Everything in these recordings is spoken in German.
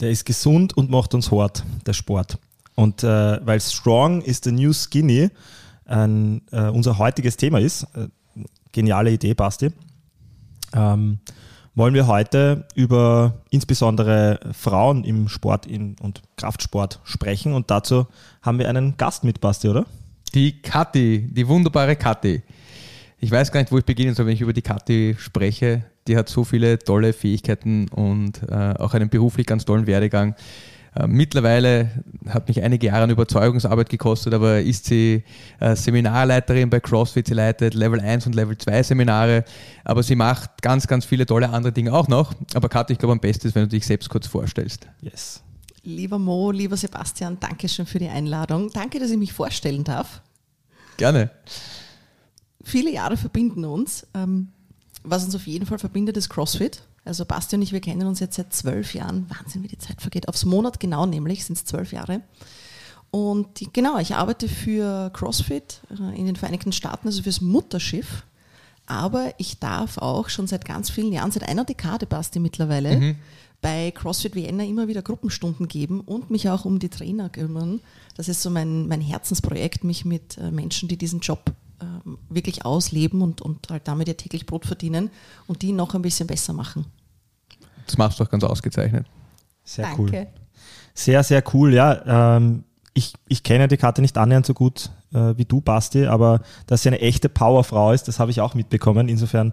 Der ist gesund und macht uns hart, der Sport. Und äh, weil Strong ist the new skinny ein, äh, unser heutiges Thema ist, äh, geniale Idee, Basti, ähm, wollen wir heute über insbesondere Frauen im Sport in, und Kraftsport sprechen. Und dazu haben wir einen Gast mit, Basti, oder? Die Kathi, die wunderbare Kathi. Ich weiß gar nicht, wo ich beginnen soll, wenn ich über die Kathi spreche. Die hat so viele tolle Fähigkeiten und äh, auch einen beruflich ganz tollen Werdegang. Äh, mittlerweile hat mich einige Jahre an Überzeugungsarbeit gekostet, aber ist sie äh, Seminarleiterin bei CrossFit. Sie leitet Level 1 und Level 2 Seminare, aber sie macht ganz, ganz viele tolle andere Dinge auch noch. Aber Katja, ich glaube, am besten ist, wenn du dich selbst kurz vorstellst. Yes. Lieber Mo, lieber Sebastian, danke schön für die Einladung. Danke, dass ich mich vorstellen darf. Gerne. Viele Jahre verbinden uns. Ähm, was uns auf jeden Fall verbindet, ist CrossFit. Also Basti und ich, wir kennen uns jetzt seit zwölf Jahren. Wahnsinn, wie die Zeit vergeht. Aufs Monat genau nämlich sind es zwölf Jahre. Und die, genau, ich arbeite für CrossFit äh, in den Vereinigten Staaten, also fürs Mutterschiff. Aber ich darf auch schon seit ganz vielen Jahren, seit einer Dekade Basti mittlerweile, mhm. bei CrossFit Vienna immer wieder Gruppenstunden geben und mich auch um die Trainer kümmern. Das ist so mein, mein Herzensprojekt, mich mit äh, Menschen, die diesen Job wirklich ausleben und, und halt damit ihr täglich Brot verdienen und die noch ein bisschen besser machen. Das machst du auch ganz ausgezeichnet. Sehr Danke. cool. Sehr, sehr cool, ja. Ähm, ich, ich kenne die Karte nicht annähernd so gut äh, wie du, Basti, aber dass sie eine echte Powerfrau ist, das habe ich auch mitbekommen. Insofern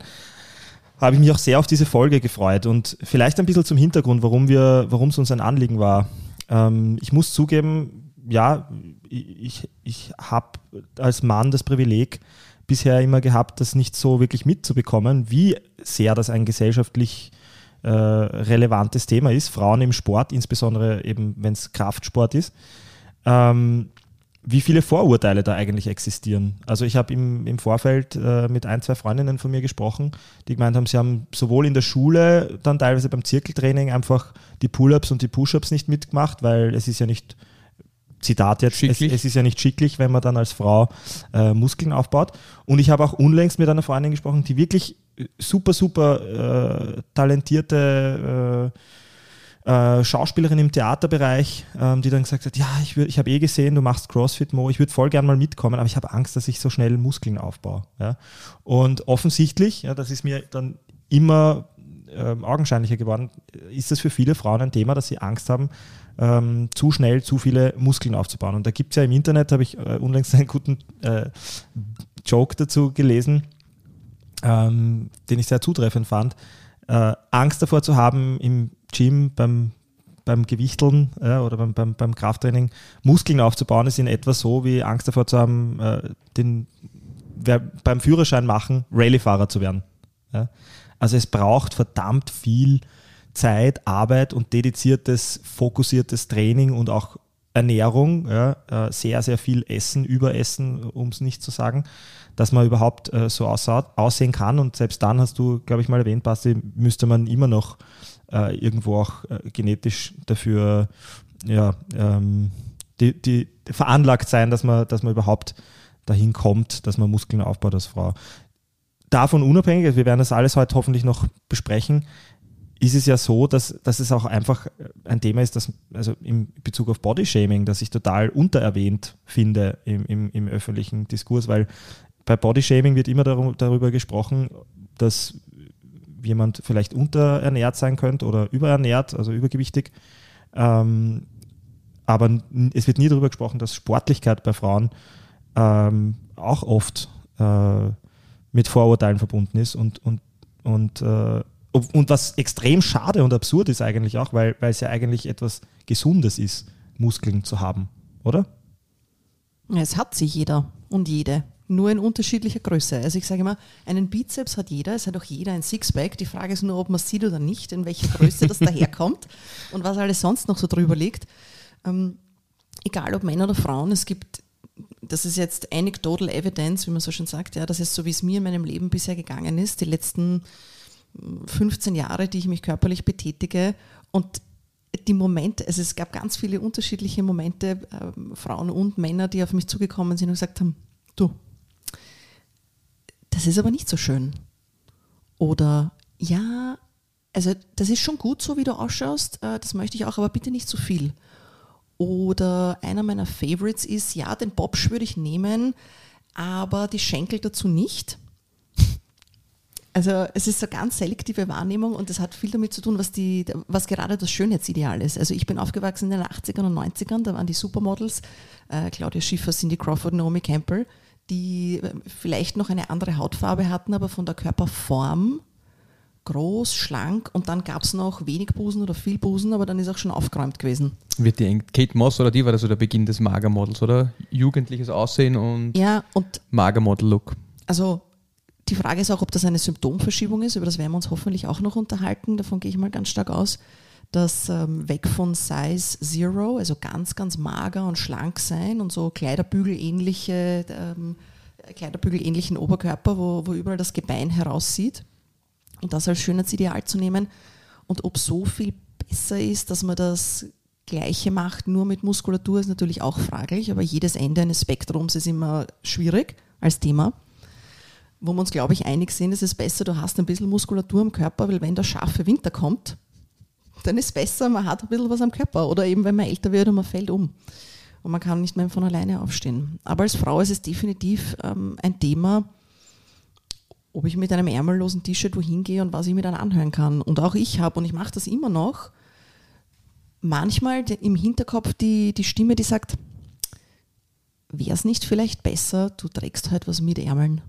habe ich mich auch sehr auf diese Folge gefreut. Und vielleicht ein bisschen zum Hintergrund, warum wir, warum es uns ein Anliegen war. Ähm, ich muss zugeben, ja, ich, ich habe als Mann das Privileg bisher immer gehabt, das nicht so wirklich mitzubekommen, wie sehr das ein gesellschaftlich äh, relevantes Thema ist. Frauen im Sport, insbesondere eben wenn es Kraftsport ist. Ähm, wie viele Vorurteile da eigentlich existieren. Also ich habe im, im Vorfeld äh, mit ein, zwei Freundinnen von mir gesprochen, die gemeint haben, sie haben sowohl in der Schule, dann teilweise beim Zirkeltraining einfach die Pull-ups und die Push-ups nicht mitgemacht, weil es ist ja nicht Zitat jetzt, es, es, ist ja nicht schicklich, wenn man dann als Frau äh, Muskeln aufbaut. Und ich habe auch unlängst mit einer Freundin gesprochen, die wirklich super, super äh, talentierte äh, äh Schauspielerin im Theaterbereich, ähm, die dann gesagt hat, ja, ich, ich habe eh gesehen, du machst CrossFit, Mo, ich würde voll gern mal mitkommen, aber ich habe Angst, dass ich so schnell Muskeln aufbaue. Ja? Und offensichtlich, ja, das ist mir dann immer ähm, augenscheinlicher geworden, ist das für viele Frauen ein Thema, dass sie Angst haben, ähm, zu schnell zu viele Muskeln aufzubauen. Und da gibt es ja im Internet, habe ich äh, unlängst einen guten äh, Joke dazu gelesen, ähm, den ich sehr zutreffend fand. Äh, Angst davor zu haben, im Gym beim, beim Gewichteln äh, oder beim, beim, beim, Krafttraining Muskeln aufzubauen, ist in etwa so wie Angst davor zu haben, äh, den, beim Führerschein machen, Rallyefahrer zu werden. Ja? Also es braucht verdammt viel Zeit, Arbeit und dediziertes, fokussiertes Training und auch Ernährung, ja, äh, sehr, sehr viel Essen, Überessen, um es nicht zu sagen, dass man überhaupt äh, so aussehen kann. Und selbst dann hast du, glaube ich, mal erwähnt, Basti, müsste man immer noch äh, irgendwo auch genetisch dafür ja, ähm, die, die veranlagt sein, dass man, dass man überhaupt dahin kommt, dass man Muskeln aufbaut als Frau. Davon unabhängig, also wir werden das alles heute hoffentlich noch besprechen, ist es ja so, dass, dass es auch einfach ein Thema ist, dass, also in Bezug auf Bodyshaming, dass ich total untererwähnt finde im, im, im öffentlichen Diskurs, weil bei Bodyshaming wird immer darüber gesprochen, dass jemand vielleicht unterernährt sein könnte oder überernährt, also übergewichtig. Ähm, aber es wird nie darüber gesprochen, dass Sportlichkeit bei Frauen ähm, auch oft äh, mit Vorurteilen verbunden ist und, und, und äh, und was extrem schade und absurd ist eigentlich auch, weil, weil es ja eigentlich etwas Gesundes ist, Muskeln zu haben, oder? Es hat sie jeder und jede, nur in unterschiedlicher Größe. Also ich sage immer, einen Bizeps hat jeder, es hat auch jeder ein Sixpack. Die Frage ist nur, ob man es sieht oder nicht, in welcher Größe das daherkommt und was alles sonst noch so drüber liegt. Ähm, egal ob Männer oder Frauen, es gibt, das ist jetzt anecdotal evidence, wie man so schön sagt, ja, das ist so, wie es mir in meinem Leben bisher gegangen ist, die letzten 15 Jahre, die ich mich körperlich betätige und die Momente, also es gab ganz viele unterschiedliche Momente, äh, Frauen und Männer, die auf mich zugekommen sind und gesagt haben, du, das ist aber nicht so schön. Oder ja, also das ist schon gut so, wie du ausschaust, äh, das möchte ich auch, aber bitte nicht zu viel. Oder einer meiner Favorites ist, ja, den Bobsch würde ich nehmen, aber die Schenkel dazu nicht. Also es ist so ganz selektive Wahrnehmung und das hat viel damit zu tun, was, die, was gerade das Schönheitsideal ist. Also ich bin aufgewachsen in den 80ern und 90ern, da waren die Supermodels, äh, Claudia Schiffer, Cindy Crawford, Naomi Campbell, die äh, vielleicht noch eine andere Hautfarbe hatten, aber von der Körperform groß, schlank und dann gab es noch wenig Busen oder viel Busen, aber dann ist auch schon aufgeräumt gewesen. Wird die Kate Moss oder die war das so der Beginn des Magermodels, oder? Jugendliches Aussehen und, ja, und Magermodel-Look. Also die Frage ist auch, ob das eine Symptomverschiebung ist, über das werden wir uns hoffentlich auch noch unterhalten, davon gehe ich mal ganz stark aus, dass ähm, weg von Size Zero, also ganz, ganz mager und schlank sein und so Kleiderbügel-ähnliche ähm, Kleiderbügel-ähnlichen Oberkörper, wo, wo überall das Gebein heraussieht und das als Schönheitsideal zu nehmen und ob so viel besser ist, dass man das Gleiche macht, nur mit Muskulatur, ist natürlich auch fraglich, aber jedes Ende eines Spektrums ist immer schwierig als Thema. Wo wir uns, glaube ich, einig sind, ist es besser, du hast ein bisschen Muskulatur am Körper, weil wenn der scharfe Winter kommt, dann ist es besser, man hat ein bisschen was am Körper. Oder eben, wenn man älter wird und man fällt um. Und man kann nicht mehr von alleine aufstehen. Aber als Frau ist es definitiv ähm, ein Thema, ob ich mit einem ärmellosen T-Shirt wohin gehe und was ich mir dann anhören kann. Und auch ich habe, und ich mache das immer noch, manchmal im Hinterkopf die, die Stimme, die sagt, wäre es nicht vielleicht besser, du trägst halt was mit Ärmeln?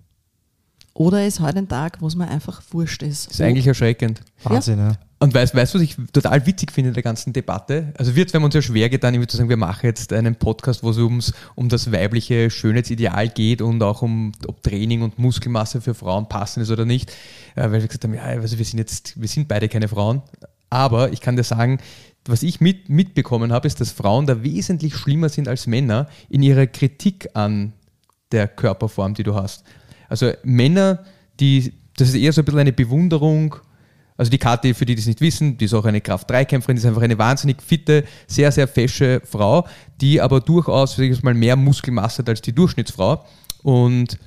Oder ist heute ein Tag, wo es mir einfach wurscht ist? Das ist eigentlich erschreckend. Wahnsinn, ja. ja. Und weißt du, was ich total witzig finde in der ganzen Debatte? Also wird, wenn man uns ja schwer getan, irgendwie zu sagen, wir machen jetzt einen Podcast, wo es ums, um das weibliche Schönheitsideal geht und auch um, ob Training und Muskelmasse für Frauen passend ist oder nicht. Äh, weil wir gesagt haben, ja, also wir sind jetzt, wir sind beide keine Frauen. Aber ich kann dir sagen, was ich mit, mitbekommen habe, ist, dass Frauen da wesentlich schlimmer sind als Männer in ihrer Kritik an der Körperform, die du hast. Also Männer, die, das ist eher so ein bisschen eine Bewunderung also die Kathi, für die, die es nicht wissen, die ist auch eine Kraft-3-Kämpferin, die ist einfach eine wahnsinnig fitte, sehr, sehr fesche Frau, die aber durchaus, sag ich mal, mehr Muskelmasse hat als die Durchschnittsfrau. Und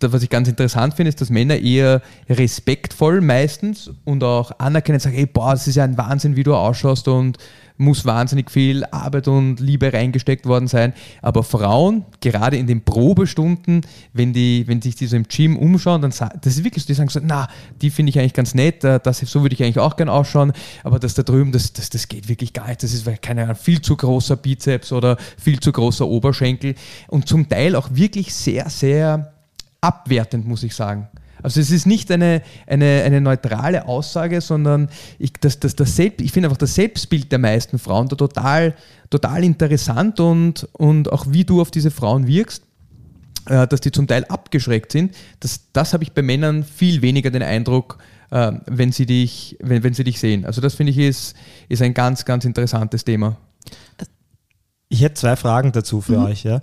was ich ganz interessant finde, ist, dass Männer eher respektvoll meistens und auch anerkennen, sagen, hey, boah, das ist ja ein Wahnsinn, wie du ausschaust und muss wahnsinnig viel Arbeit und Liebe reingesteckt worden sein. Aber Frauen, gerade in den Probestunden, wenn die, wenn sich die so im Gym umschauen, dann das ist wirklich so, die sagen so, na, die finde ich eigentlich ganz nett, äh, das, so würde ich eigentlich auch gerne ausschauen, aber das da drüben, das, das, das geht wirklich gar nicht. Das ist, keine Ahnung, viel zu großer Bizeps oder viel zu großer Oberschenkel und zum Teil auch wirklich sehr, sehr abwertend, muss ich sagen. Also es ist nicht eine, eine, eine neutrale Aussage, sondern ich, das, das, das Selbst, ich finde einfach das Selbstbild der meisten Frauen da total, total interessant und, und auch wie du auf diese Frauen wirkst äh, dass die zum Teil abgeschreckt sind. Das, das habe ich bei Männern viel weniger den Eindruck, äh, wenn, sie dich, wenn, wenn sie dich sehen. Also das finde ich ist, ist ein ganz, ganz interessantes Thema. Ich hätte zwei Fragen dazu für mhm. euch. Ja.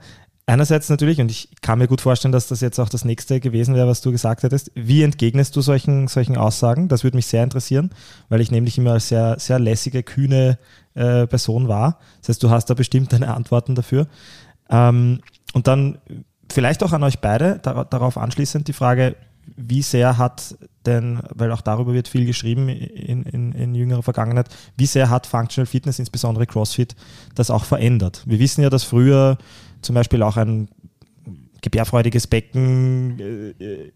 Einerseits natürlich, und ich kann mir gut vorstellen, dass das jetzt auch das nächste gewesen wäre, was du gesagt hättest. Wie entgegnest du solchen, solchen Aussagen? Das würde mich sehr interessieren, weil ich nämlich immer sehr, sehr lässige, kühne äh, Person war. Das heißt, du hast da bestimmt deine Antworten dafür. Ähm, und dann vielleicht auch an euch beide, da, darauf anschließend die Frage, wie sehr hat denn, weil auch darüber wird viel geschrieben in, in, in, jüngerer Vergangenheit, wie sehr hat Functional Fitness, insbesondere CrossFit, das auch verändert? Wir wissen ja, dass früher zum Beispiel auch ein gebärfreudiges Becken äh,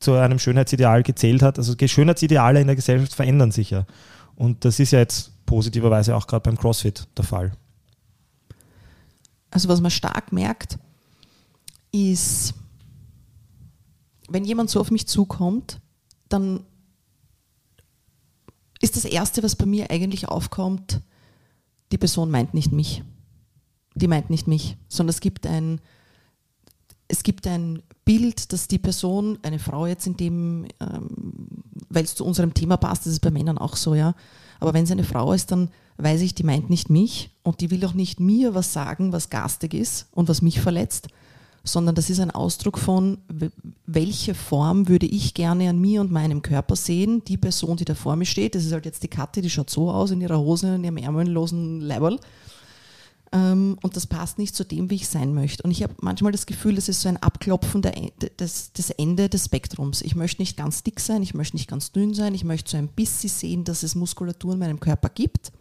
zu einem Schönheitsideal gezählt hat. Also Schönheitsideale in der Gesellschaft verändern sich ja. Und das ist ja jetzt positiverweise auch gerade beim CrossFit der Fall. Also was man stark merkt, ist, wenn jemand so auf mich zukommt, dann ist das Erste, was bei mir eigentlich aufkommt, die Person meint nicht mich die meint nicht mich, sondern es gibt ein, es gibt ein Bild, dass die Person, eine Frau jetzt in dem, ähm, weil es zu unserem Thema passt, das ist bei Männern auch so, ja. Aber wenn es eine Frau ist, dann weiß ich, die meint nicht mich und die will auch nicht mir was sagen, was garstig ist und was mich verletzt, sondern das ist ein Ausdruck von, welche Form würde ich gerne an mir und meinem Körper sehen. Die Person, die da vor mir steht, das ist halt jetzt die Katte, die schaut so aus in ihrer Hose, in ihrem ärmellosen Ähm, und das passt nicht zu dem, wie ich sein möchte. Und ich habe manchmal das Gefühl, es ist so ein Abklopfen der, des, des Ende des Spektrums. Ich möchte nicht ganz dick sein, ich möchte nicht ganz dünn sein, ich möchte so ein bisschen sehen, dass es Muskulatur in meinem Körper gibt.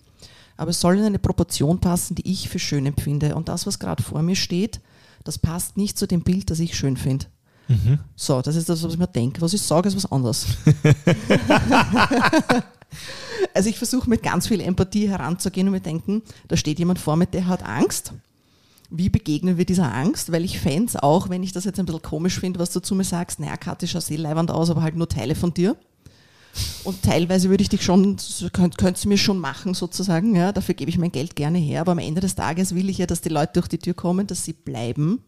Aber es soll in eine Proportion passen, die ich für schön empfinde. Und das, was gerade vor mir steht, das passt nicht zu dem Bild, das ich schön finde. Mhm. So, das ist das, was ich mir denke. Was ich sage, ist was anderes. also ich versuche mit ganz viel Empathie heranzugehen und mir denken, da steht jemand vor mir, der hat Angst. Wie begegnen wir dieser Angst? Weil ich fände es auch, wenn ich das jetzt ein bisschen komisch finde, was du zu mir sagst, naja, Kathi, schau sehr leibend aus, aber halt nur Teile von dir. Und teilweise würde ich dich schon, könnt, könntest du mir schon machen sozusagen, ja, dafür gebe ich mein Geld gerne her, aber am Ende des Tages will ich ja, dass die Leute durch die Tür kommen, dass sie bleiben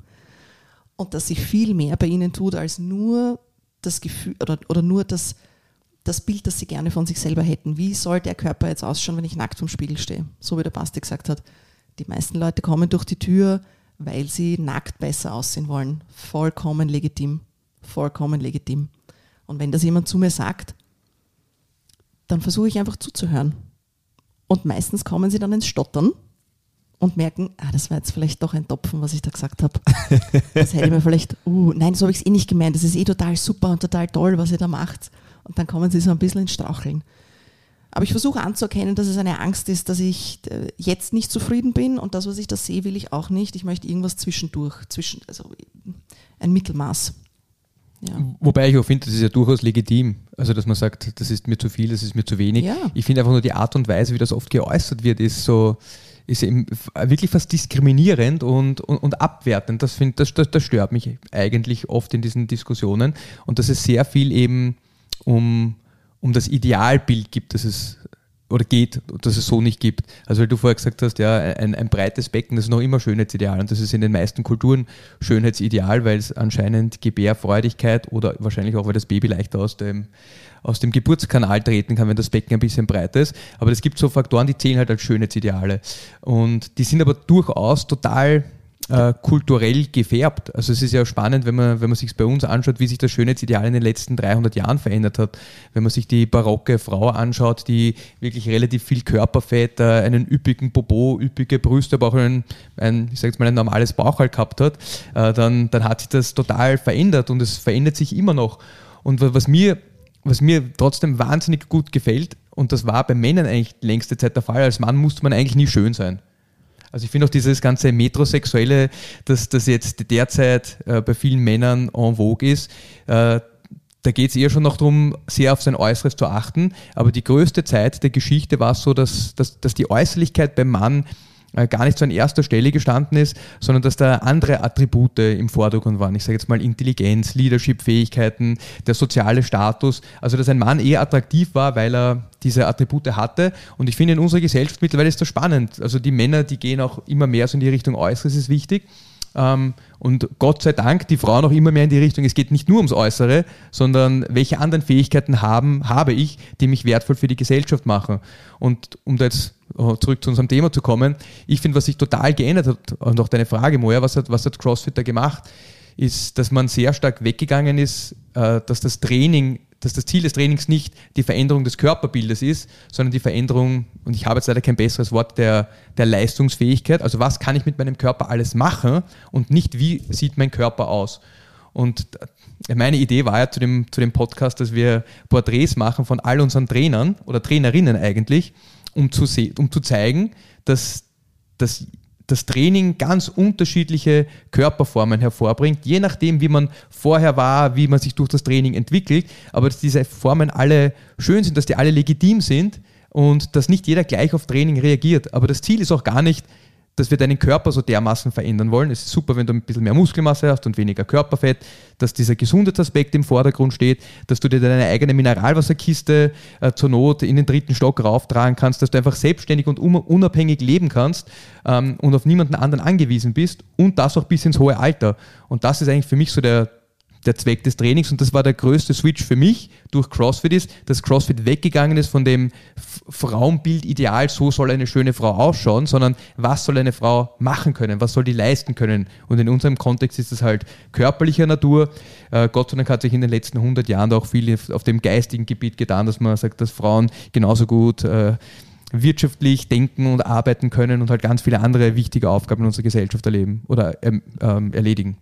und dass sich viel mehr bei ihnen tut, als nur das Gefühl oder, oder nur das, das Bild, das sie gerne von sich selber hätten. Wie soll der Körper jetzt ausschauen, wenn ich nackt vom Spiegel stehe? So wie der Basti gesagt hat. Die meisten Leute kommen durch die Tür, weil sie nackt besser aussehen wollen. Vollkommen legitim. Vollkommen legitim. Und wenn das jemand zu mir sagt, dann versuche ich einfach zuzuhören. Und meistens kommen sie dann ins Stottern und merken, ah, das war jetzt vielleicht doch ein Topfen, was ich da gesagt habe. Das hätte mir vielleicht, uh, nein, so habe ich es eh nicht gemeint. Das ist eh total super und total toll, was ihr da macht. Und dann kommen sie so ein bisschen ins Straucheln. Aber ich versuche anzuerkennen, dass es eine Angst ist, dass ich äh, jetzt nicht zufrieden bin und das, was ich da sehe, will ich auch nicht. Ich möchte irgendwas zwischendurch, zwischen, also ein Mittelmaß. Ja. Wobei ich auch finde, das ist ja durchaus legitim. Also, dass man sagt, das ist mir zu viel, das ist mir zu wenig. Ja. Ich finde einfach nur die Art und Weise, wie das oft geäußert wird, ist so, ist eben wirklich fast diskriminierend und, und, und abwertend. Das, find, das, das, das stört mich eigentlich oft in diesen Diskussionen. Und dass es sehr viel eben um, um das Idealbild gibt, das es oder geht, dass es so nicht gibt. Also weil du vorher gesagt hast, ja, ein, ein breites Becken, das ist noch immer Schönheitsideal und das ist in den meisten Kulturen Schönheitsideal, weil es anscheinend Gebärfreudigkeit oder wahrscheinlich auch, weil das Baby leichter aus dem, aus dem Geburtskanal treten kann, wenn das Becken ein bisschen breiter ist. Aber es gibt so Faktoren, die zählen halt als Schönheitsideale. Und die sind aber durchaus total äh, kulturell gefärbt. Also es ist ja spannend, wenn man, wenn man sich bei uns anschaut, wie sich das Schönheitsideal in den letzten 300 Jahren verändert hat. Wenn man sich die barocke Frau anschaut, die wirklich relativ viel Körperfett, äh, einen üppigen Popo, üppige Brüste, aber auch ein, ein ich sage jetzt mal, ein normales Bauchhalt gehabt hat, äh, dann, dann hat sich das total verändert und es verändert sich immer noch. Und was mir, was mir trotzdem wahnsinnig gut gefällt, und das war bei Männern eigentlich längste Zeit der Fall, als Mann musste man eigentlich nie schön sein. Also ich finde auch dieses ganze Metrosexuelle, dass das jetzt derzeit äh, bei vielen Männern en vogue ist, äh, da geht es eher schon noch darum, sehr auf sein Äußeres zu achten. Aber die größte Zeit der Geschichte war es so, dass, dass, dass die Äußerlichkeit beim Mann gar nicht so an erster Stelle gestanden ist, sondern dass da andere Attribute im Vordergrund waren. Ich sage jetzt mal Intelligenz, Leadership-Fähigkeiten, der soziale Status. Also dass ein Mann eher attraktiv war, weil er diese Attribute hatte. Und ich finde in unserer Gesellschaft mittlerweile ist das spannend. Also die Männer, die gehen auch immer mehr so in die Richtung Äußeres ist wichtig. Ähm, und Gott sei Dank, die Frauen auch immer mehr in die Richtung, es geht nicht nur ums Äußere, sondern welche anderen Fähigkeiten haben, habe ich, die mich wertvoll für die Gesellschaft machen. Und um da jetzt äh, zurück zu unserem Thema zu kommen, ich finde, was sich total geändert hat, und auch deine Frage, Moja, was hat, was hat CrossFit da gemacht, ist, dass man sehr stark weggegangen ist, äh, dass das Training dass das Ziel des Trainings nicht die Veränderung des Körperbildes ist, sondern die Veränderung, und ich habe jetzt leider kein besseres Wort, der, der Leistungsfähigkeit. Also was kann ich mit meinem Körper alles machen und nicht wie sieht mein Körper aus. Und meine Idee war ja zu dem, zu dem Podcast, dass wir Porträts machen von all unseren Trainern oder Trainerinnen eigentlich, um zu, um zu zeigen, dass, dass das Training ganz unterschiedliche Körperformen hervorbringt, je nachdem, wie man vorher war, wie man sich durch das Training entwickelt, aber dass diese Formen alle schön sind, dass die alle legitim sind und dass nicht jeder gleich auf Training reagiert. Aber das Ziel ist auch gar nicht, dass wir deinen Körper so dermaßen verändern wollen. Es ist super, wenn du ein bisschen mehr Muskelmasse hast und weniger Körperfett, dass dieser Gesundheitsaspekt im Vordergrund steht, dass du dir deine eigene Mineralwasserkiste äh, zur Not in den dritten Stock rauftragen kannst, dass du einfach selbstständig und unabhängig leben kannst ähm, und auf niemanden anderen angewiesen bist und das auch bis ins hohe Alter. Und das ist eigentlich für mich so der, der Zweck des Trainings und das war der größte Switch für mich durch CrossFit ist, dass CrossFit weggegangen ist von dem Frauenbild Ideal, so soll eine schöne Frau ausschauen, sondern was soll eine Frau machen können, was soll die leisten können und in unserem Kontext ist es halt körperlicher Natur. Äh, Gott sei Dank hat sich in den letzten 100 Jahren auch viel auf dem geistigen Gebiet getan, dass man sagt, dass Frauen genauso gut äh, wirtschaftlich denken und arbeiten können und halt ganz viele andere wichtige Aufgaben in unserer Gesellschaft erleben oder ähm, ähm, erledigen.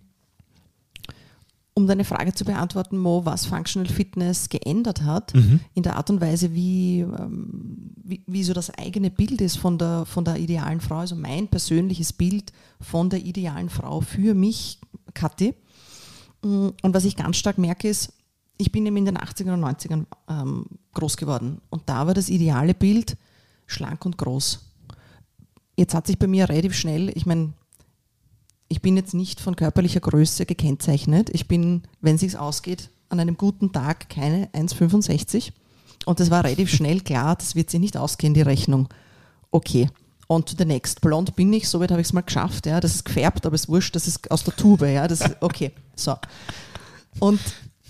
Um deine Frage zu beantworten, Mo, was Functional Fitness geändert hat, mhm. in der Art und Weise, wie, ähm, wie, wie, so das eigene Bild ist von der, von der idealen Frau, also mein persönliches Bild von der idealen Frau für mich, Kathi. Mm, und was ich ganz stark merke, ist, ich bin eben in den 80er und 90ern ähm, groß geworden. Und da war das ideale Bild schlank und groß. Jetzt hat sich bei mir relativ schnell, ich meine, ich bin jetzt nicht von körperlicher Größe gekennzeichnet. Ich bin, wenn es sich ausgeht, an einem guten Tag keine 1,65. Und das war relativ schnell klar, das wird sich nicht ausgehen, die Rechnung. Okay, on to the next. Blond bin ich, soweit habe ich es mal geschafft. Ja. Das ist gefärbt, aber es wurscht, das ist aus der Tube. Ja. Das okay, so. Und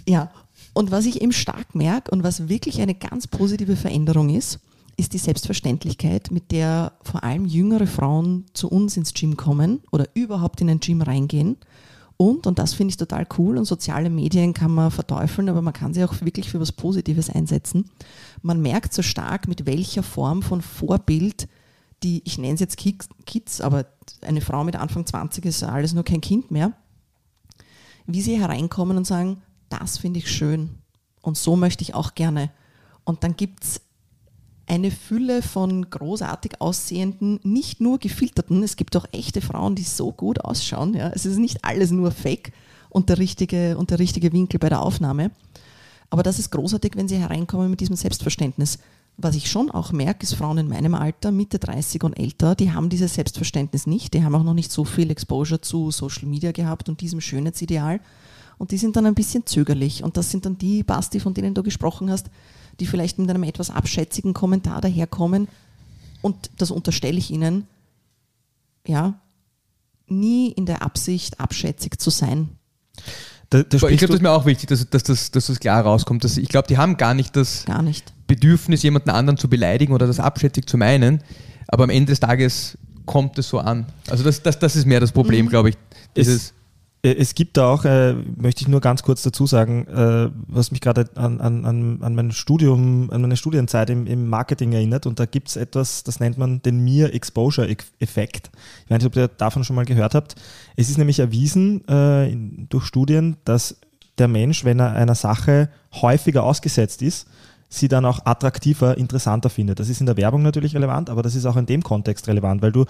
ja, und was ich eben stark merke und was wirklich eine ganz positive Veränderung ist, ist die Selbstverständlichkeit, mit der vor allem jüngere Frauen zu uns ins Gym kommen oder überhaupt in ein Gym reingehen. Und, und das finde ich total cool, und soziale Medien kann man verteufeln, aber man kann sie auch wirklich für was Positives einsetzen. Man merkt so stark, mit welcher Form von Vorbild die, ich nenne es jetzt Kids, aber eine Frau mit Anfang 20 ist alles nur kein Kind mehr, wie sie hereinkommen und sagen, das finde ich schön und so möchte ich auch gerne. Und dann gibt es eine Fülle von großartig aussehenden, nicht nur gefilterten, es gibt auch echte Frauen, die so gut ausschauen. Ja. Es ist nicht alles nur Fake und der, richtige, und der richtige Winkel bei der Aufnahme. Aber das ist großartig, wenn sie hereinkommen mit diesem Selbstverständnis. Was ich schon auch merke, ist Frauen in meinem Alter, Mitte 30 und älter, die haben dieses Selbstverständnis nicht. Die haben auch noch nicht so viel Exposure zu Social Media gehabt und diesem Schönheitsideal. Und die sind dann ein bisschen zögerlich. Und das sind dann die, Basti, von denen du gesprochen hast, die vielleicht mit einem etwas abschätzigen Kommentar daherkommen. Und das unterstelle ich ihnen, ja, nie in der Absicht, abschätzig zu sein. Da, da ich glaube, das ist mir auch wichtig, dass, dass, dass, dass das klar rauskommt. Dass ich glaube, die haben gar nicht das gar nicht. Bedürfnis, jemanden anderen zu beleidigen oder das abschätzig zu meinen. Aber am Ende des Tages kommt es so an. Also das, das, das ist mehr das Problem, mhm. glaube ich. Dieses es gibt da auch, äh, möchte ich nur ganz kurz dazu sagen, äh, was mich gerade an, an, an mein Studium, an meine Studienzeit im, im Marketing erinnert. Und da gibt es etwas, das nennt man den Mere Exposure Effekt. Ich weiß nicht, ob ihr davon schon mal gehört habt. Es ist nämlich erwiesen äh, durch Studien, dass der Mensch, wenn er einer Sache häufiger ausgesetzt ist, sie dann auch attraktiver, interessanter findet. Das ist in der Werbung natürlich relevant, aber das ist auch in dem Kontext relevant, weil du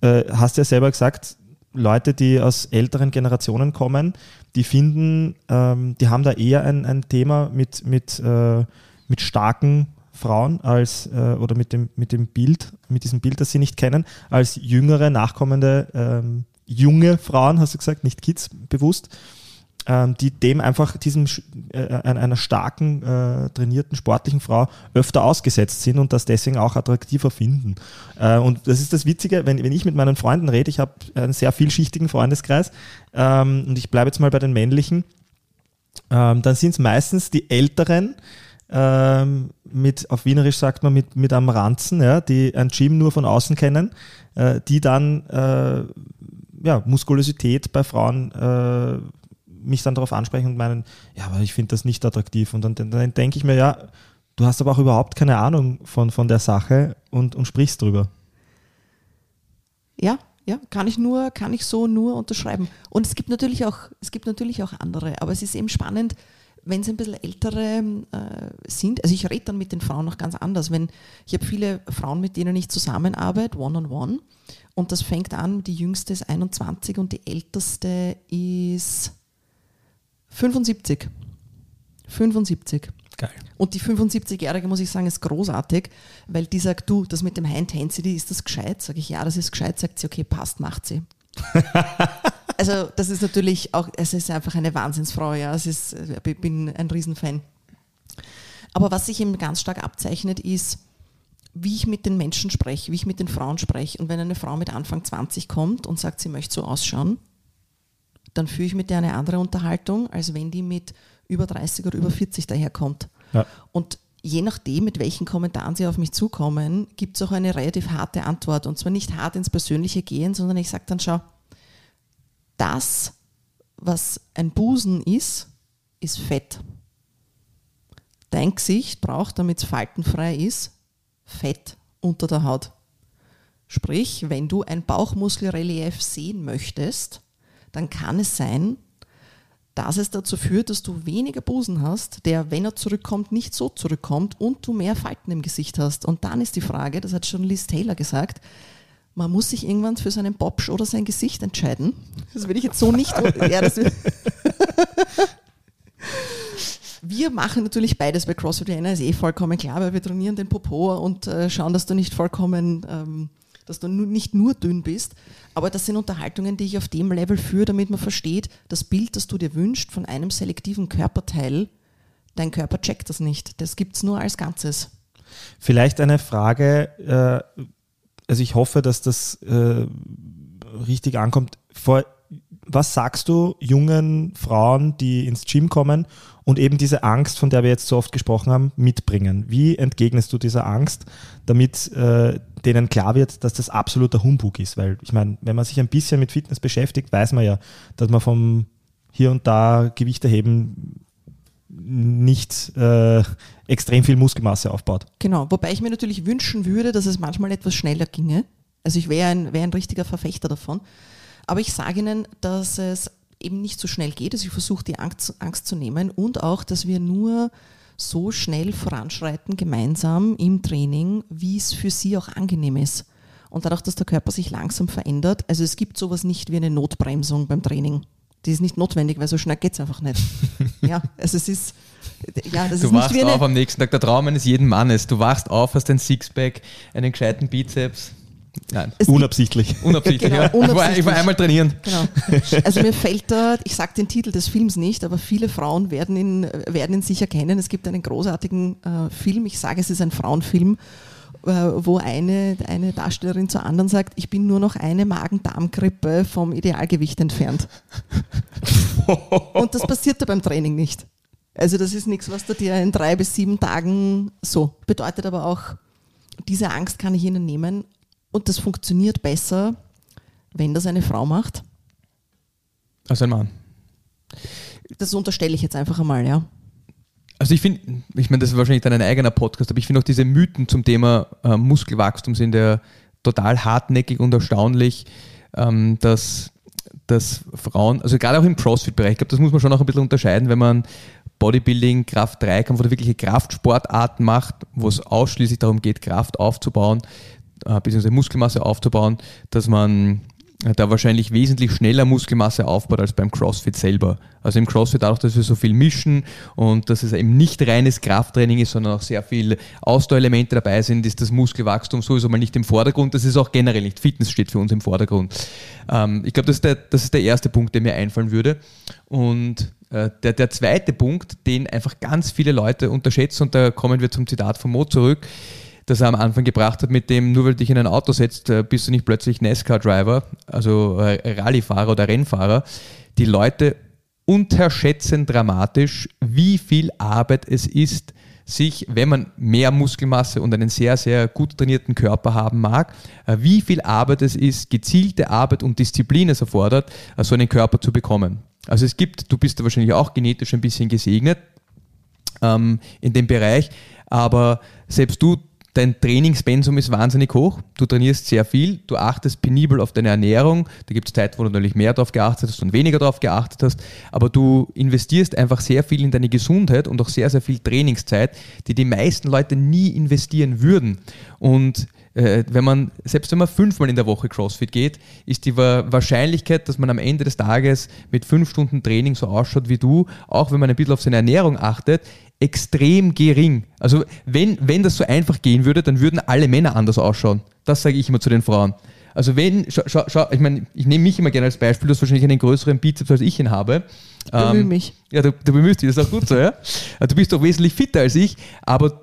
äh, hast ja selber gesagt, Leute, die aus älteren Generationen kommen, die finden, ähm, die haben da eher ein, ein Thema mit, mit, äh, mit starken Frauen als äh, oder mit dem, mit dem Bild, mit diesem Bild, das sie nicht kennen, als jüngere, nachkommende ähm, junge Frauen, hast du gesagt, nicht Kids bewusst die dem einfach diesem äh, einer starken, äh, trainierten, sportlichen Frau öfter ausgesetzt sind und das deswegen auch attraktiver finden. Äh, und das ist das Witzige, wenn, wenn ich mit meinen Freunden rede, ich habe einen sehr vielschichtigen Freundeskreis ähm, und ich bleibe jetzt mal bei den männlichen, ähm, dann sind es meistens die Älteren, ähm, mit, auf Wienerisch sagt man, mit, mit am Ranzen, ja, die ein Gym nur von außen kennen, äh, die dann äh, ja, Muskulosität bei Frauen äh, mich dann darauf ansprechen und meinen, ja, aber ich finde das nicht attraktiv. Und dann, dann denke ich mir, ja, du hast aber auch überhaupt keine Ahnung von, von der Sache und, und sprichst drüber. Ja, ja, kann ich nur, kann ich so nur unterschreiben. Und es gibt natürlich auch, es gibt natürlich auch andere, aber es ist eben spannend, wenn es ein bisschen ältere äh, sind, also ich rede dann mit den Frauen noch ganz anders. Wenn ich habe viele Frauen, mit denen ich zusammenarbeite, one-on-one, -on -one, und das fängt an, die jüngste ist 21 und die älteste ist 75. 75. Geil. Und die 75-Jährige, muss ich sagen, ist großartig, weil die sagt, du, das mit dem High Intensity, ist das gescheit? Sag ich, ja, das ist gescheit. Sagt sie, okay, passt, macht sie. also das ist natürlich auch, es ist einfach eine Wahnsinnsfrau, ja. Es ist, ich bin ein Riesenfan. Aber was sich eben ganz stark abzeichnet, ist, wie ich mit den Menschen spreche, wie ich mit den Frauen spreche. Und wenn eine Frau mit Anfang 20 kommt und sagt, sie möchte so ausschauen, dann führe ich mit der eine andere Unterhaltung, als wenn die mit über 30 oder über 40 daherkommt. Ja. Und je nachdem, mit welchen Kommentaren sie auf mich zukommen, gibt es auch eine relativ harte Antwort. Und zwar nicht hart ins Persönliche gehen, sondern ich sage dann, schau, das, was ein Busen ist, ist Fett. Dein Gesicht braucht, damit es faltenfrei ist, Fett. unter der Haut. Sprich, wenn du ein Bauchmuskelrelief sehen möchtest, dann kann es sein, dass es dazu führt, dass du weniger Busen hast, der, wenn er zurückkommt, nicht so zurückkommt und du mehr Falten im Gesicht hast. Und dann ist die Frage, das hat schon Liz Taylor gesagt, man muss sich irgendwann für seinen Bobsch oder sein Gesicht entscheiden. Das will ich jetzt so nicht. ja, wir machen natürlich beides bei CrossFit Vienna, ist eh vollkommen klar, weil wir trainieren den Popo und äh, schauen, dass du nicht vollkommen ähm, dass du nicht nur dünn bist. Aber das sind Unterhaltungen, die ich auf dem Level führe, damit man versteht, das Bild, das du dir wünschst von einem selektiven Körperteil, dein Körper checkt das nicht. Das gibt es nur als Ganzes. Vielleicht eine Frage, äh, also ich hoffe, dass das äh, richtig ankommt. Vor, was sagst du jungen Frauen, die ins Gym kommen und eben diese Angst, von der wir jetzt so oft gesprochen haben, mitbringen? Wie entgegnest du dieser Angst, damit äh, denen klar wird, dass das absoluter Humbug ist? Weil ich meine, wenn man sich ein bisschen mit Fitness beschäftigt, weiß man ja, dass man vom hier und da Gewicht erheben nicht äh, extrem viel Muskelmasse aufbaut. Genau, wobei ich mir natürlich wünschen würde, dass es manchmal etwas schneller ginge. Also ich wäre ein, wär ein richtiger Verfechter davon. Aber ich sage Ihnen, dass es eben nicht so schnell geht. Also ich versuche die Angst, Angst zu nehmen und auch, dass wir nur so schnell voranschreiten gemeinsam im Training, wie es für Sie auch angenehm ist. Und dadurch, dass der Körper sich langsam verändert, also es gibt sowas nicht wie eine Notbremsung beim Training. Die ist nicht notwendig, weil so schnell geht es einfach nicht. ja, also es ist. Ja, das du ist wachst auf am nächsten Tag, der Traum eines jeden Mannes. Du wachst auf, hast ein Sixpack, einen gescheiten Bizeps, Nein, es unabsichtlich. Unabsichtlich, genau, ja. unabsichtlich. Ich, war, ich, war, einmal trainieren. Genau. Also mir fällt da, ich sage den Titel des Films nicht, aber viele Frauen werden ihn, werden ihn sicher kennen. Es gibt einen großartigen äh, Film, ich sage, es ist ein Frauenfilm, äh, wo eine, eine Darstellerin zur anderen sagt, ich bin nur noch eine Magen-Darm-Grippe vom Idealgewicht entfernt. Und das passiert da beim Training nicht. Also das ist nichts, was du dir in drei bis sieben Tagen so bedeutet, aber auch diese Angst kann ich Ihnen nehmen und das funktioniert besser, wenn das eine Frau macht. Als ein Mann. Das unterstelle ich jetzt einfach einmal, ja. Also ich finde, ich meine, das ist wahrscheinlich dann ein eigener Podcast, aber ich finde auch diese Mythen zum Thema äh, Muskelwachstum sind ja total hartnäckig und erstaunlich, ähm, dass, dass Frauen, also gerade auch im CrossFit-Bereich, ich glaube, das muss man schon auch ein bisschen unterscheiden, wenn man Bodybuilding, Kraft 3 Kampf oder wirkliche Kraftsportarten macht, wo es ausschließlich darum geht, Kraft aufzubauen, äh, bzw. Muskelmasse aufzubauen, dass man äh, da wahrscheinlich wesentlich schneller Muskelmasse aufbaut als beim CrossFit selber. Also im CrossFit dadurch, dass wir so viel mischen und dass es eben nicht reines Krafttraining ist, sondern auch sehr viel Ausdauerelemente dabei sind, ist das Muskelwachstum sowieso mal nicht im Vordergrund. Das ist auch generell nicht. Fitness steht für uns im Vordergrund. Ähm, ich glaube, das, das, ist der erste Punkt, der mir einfallen würde. Und äh, der, der zweite Punkt, den einfach ganz viele Leute unterschätzen, und da kommen wir zum Zitat von Mo zurück, das er am Anfang gebracht hat, mit dem, nur weil du dich in ein Auto setzt, äh, bist du nicht plötzlich NASCAR-Driver, also äh, Rallyefahrer oder Rennfahrer. Die Leute unterschätzen dramatisch, wie viel Arbeit es ist, sich, wenn man mehr Muskelmasse und einen sehr, sehr gut trainierten Körper haben mag, äh, wie viel Arbeit es ist, gezielte Arbeit und Disziplin es erfordert, so einen Körper zu bekommen. Also es gibt, du bist da wahrscheinlich auch genetisch ein bisschen gesegnet ähm, in dem Bereich, aber selbst du Dein Trainingspensum ist wahnsinnig hoch. Du trainierst sehr viel. Du achtest penibel auf deine Ernährung. Da gibt es Zeit, wo du natürlich mehr darauf geachtet hast und weniger darauf geachtet hast. Aber du investierst einfach sehr viel in deine Gesundheit und auch sehr, sehr viel Trainingszeit, die die meisten Leute nie investieren würden. Und äh, wenn man, selbst wenn man fünfmal in der Woche CrossFit geht, ist die Wahrscheinlichkeit, dass man am Ende des Tages mit fünf Stunden Training so ausschaut wie du, auch wenn man ein bisschen auf seine Ernährung achtet, extrem gering. Also wenn, wenn das so einfach gehen würde, dann würden alle Männer anders ausschauen. Das sage ich immer zu den Frauen. Also wenn, schau, schau, schau ich meine, ich nehme mich immer gerne als Beispiel, du hast wahrscheinlich einen größeren Bizeps, als ich ihn habe. Ich bemühe ähm, mich. Ja, du, du bemühst dich, das ist auch gut so, ja. Du bist doch wesentlich fitter als ich, aber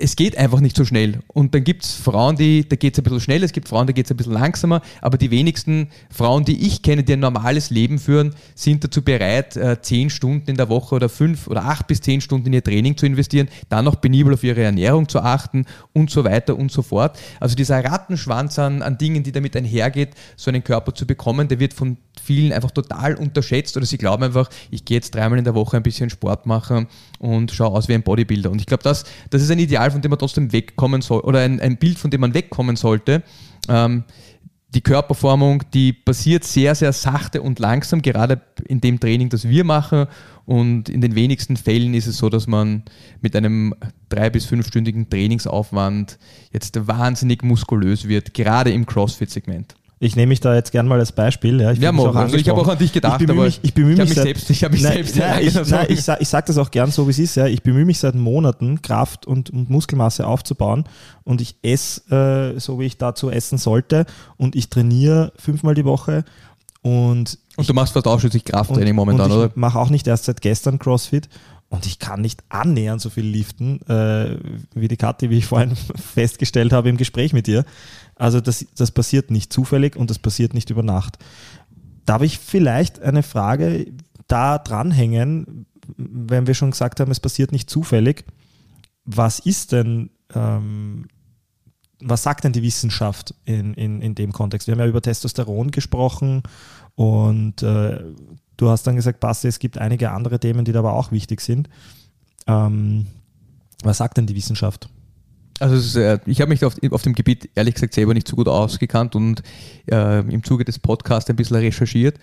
es geht einfach nicht so schnell. Und dann gibt es Frauen, die, da geht es ein bisschen schneller, es gibt Frauen, da geht es ein bisschen langsamer, aber die wenigsten Frauen, die ich kenne, die ein normales Leben führen, sind dazu bereit, äh, zehn Stunden in der Woche oder fünf oder acht bis zehn Stunden in ihr Training zu investieren, dann noch penibel auf ihre Ernährung zu achten und so weiter und so fort. Also dieser Rattenschwanz an, an Dingen, die damit einhergeht, so einen Körper zu bekommen, der wird von vielen einfach total unterschätzt oder sie glauben einfach, ich gehe jetzt dreimal in der Woche ein bisschen Sport machen und schaue aus wie ein Bodybuilder. Und ich glaube, das, das ist ein Ideal, von dem man trotzdem wegkommen soll oder ein, ein Bild, von dem man wegkommen sollte. Ähm, die Körperformung, die passiert sehr, sehr sachte und langsam, gerade in dem Training, das wir machen. Und in den wenigsten Fällen ist es so, dass man mit einem drei- bis fünfstündigen Trainingsaufwand jetzt wahnsinnig muskulös wird, gerade im CrossFit-Segment. Ich nehme mich da jetzt gern mal als Beispiel. Ja, ich, ja, also ich habe auch an dich gedacht, ich bemühe mich, ich bemühe mich, mich, selbst, ich habe mich nein, selbst nein, ich, nein, ich, sag, ich sage das auch gern so, wie es ist. Ja. Ich bemühe mich seit Monaten, Kraft und, und Muskelmasse aufzubauen und ich esse äh, so, wie ich dazu essen sollte und ich trainiere fünfmal die Woche und und du machst fast ausschließlich Krafttraining momentan, oder? Ich mache auch nicht erst seit gestern CrossFit und ich kann nicht annähernd so viel liften äh, wie die Kathi, wie ich vorhin festgestellt habe im Gespräch mit ihr. Also das, das passiert nicht zufällig und das passiert nicht über Nacht. Darf ich vielleicht eine Frage da dranhängen, wenn wir schon gesagt haben, es passiert nicht zufällig? Was ist denn, ähm, was sagt denn die Wissenschaft in, in, in dem Kontext? Wir haben ja über Testosteron gesprochen und äh, du hast dann gesagt, Basti, es gibt einige andere Themen, die da aber auch wichtig sind. Ähm, was sagt denn die Wissenschaft? Also ist, äh, ich habe mich auf, auf, dem Gebiet ehrlich gesagt selber nicht so gut ausgekannt und äh, im Zuge des Podcasts ein bisschen recherchiert.